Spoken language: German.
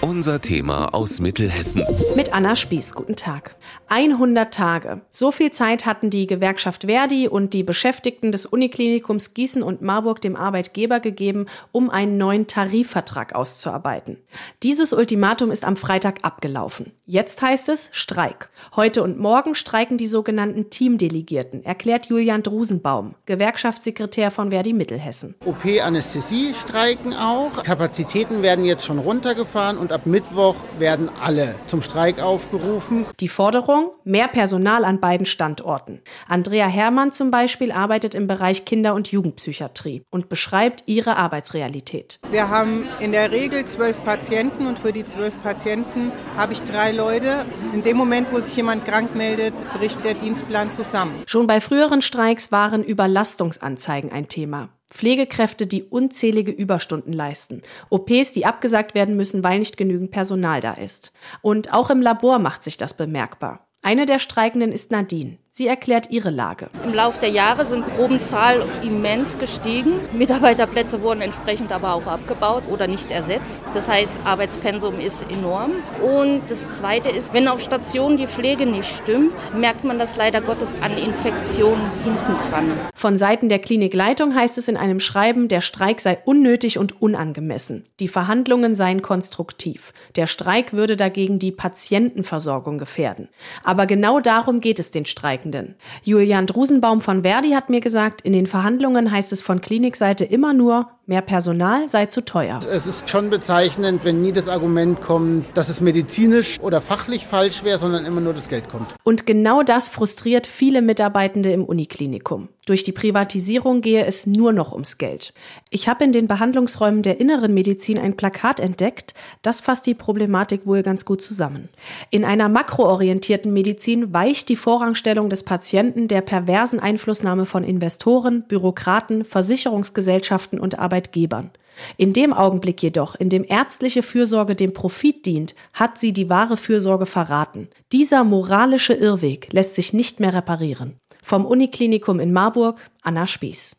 Unser Thema aus Mittelhessen. Mit Anna Spieß, guten Tag. 100 Tage. So viel Zeit hatten die Gewerkschaft Verdi und die Beschäftigten des Uniklinikums Gießen und Marburg dem Arbeitgeber gegeben, um einen neuen Tarifvertrag auszuarbeiten. Dieses Ultimatum ist am Freitag abgelaufen. Jetzt heißt es Streik. Heute und morgen streiken die sogenannten Teamdelegierten, erklärt Julian Drusenbaum, Gewerkschaftssekretär von Verdi Mittelhessen. OP-Anästhesie streiken auch. Kapazitäten werden jetzt schon runtergefahren und ab Mittwoch werden alle zum Streik aufgerufen. Die Forderung? Mehr Personal an beiden Standorten. Andrea Herrmann zum Beispiel arbeitet im Bereich Kinder- und Jugendpsychiatrie und beschreibt ihre Arbeitsrealität. Wir haben in der Regel zwölf Patienten und für die zwölf Patienten habe ich drei Leute. In dem Moment, wo sich jemand krank meldet, bricht der Dienstplan zusammen. Schon bei früheren Streiks waren Überlastungsanzeigen ein Thema. Pflegekräfte, die unzählige Überstunden leisten, OPs, die abgesagt werden müssen, weil nicht genügend Personal da ist. Und auch im Labor macht sich das bemerkbar. Eine der Streikenden ist Nadine. Sie erklärt ihre Lage. Im Laufe der Jahre sind Probenzahl immens gestiegen. Mitarbeiterplätze wurden entsprechend aber auch abgebaut oder nicht ersetzt. Das heißt, Arbeitspensum ist enorm. Und das Zweite ist, wenn auf Stationen die Pflege nicht stimmt, merkt man das leider Gottes an Infektionen hinten dran. Von Seiten der Klinikleitung heißt es in einem Schreiben, der Streik sei unnötig und unangemessen. Die Verhandlungen seien konstruktiv. Der Streik würde dagegen die Patientenversorgung gefährden. Aber genau darum geht es den Streiken Streikenden. Julian Drusenbaum von Verdi hat mir gesagt, in den Verhandlungen heißt es von Klinikseite immer nur, mehr Personal sei zu teuer. Es ist schon bezeichnend, wenn nie das Argument kommt, dass es medizinisch oder fachlich falsch wäre, sondern immer nur das Geld kommt. Und genau das frustriert viele Mitarbeitende im Uniklinikum. Durch die Privatisierung gehe es nur noch ums Geld. Ich habe in den Behandlungsräumen der inneren Medizin ein Plakat entdeckt, das fasst die Problematik wohl ganz gut zusammen. In einer makroorientierten Medizin weicht die Vorrangstellung des Patienten der perversen Einflussnahme von Investoren, Bürokraten, Versicherungsgesellschaften und Arbeitgebern. In dem Augenblick jedoch, in dem ärztliche Fürsorge dem Profit dient, hat sie die wahre Fürsorge verraten. Dieser moralische Irrweg lässt sich nicht mehr reparieren. Vom Uniklinikum in Marburg, Anna Spieß.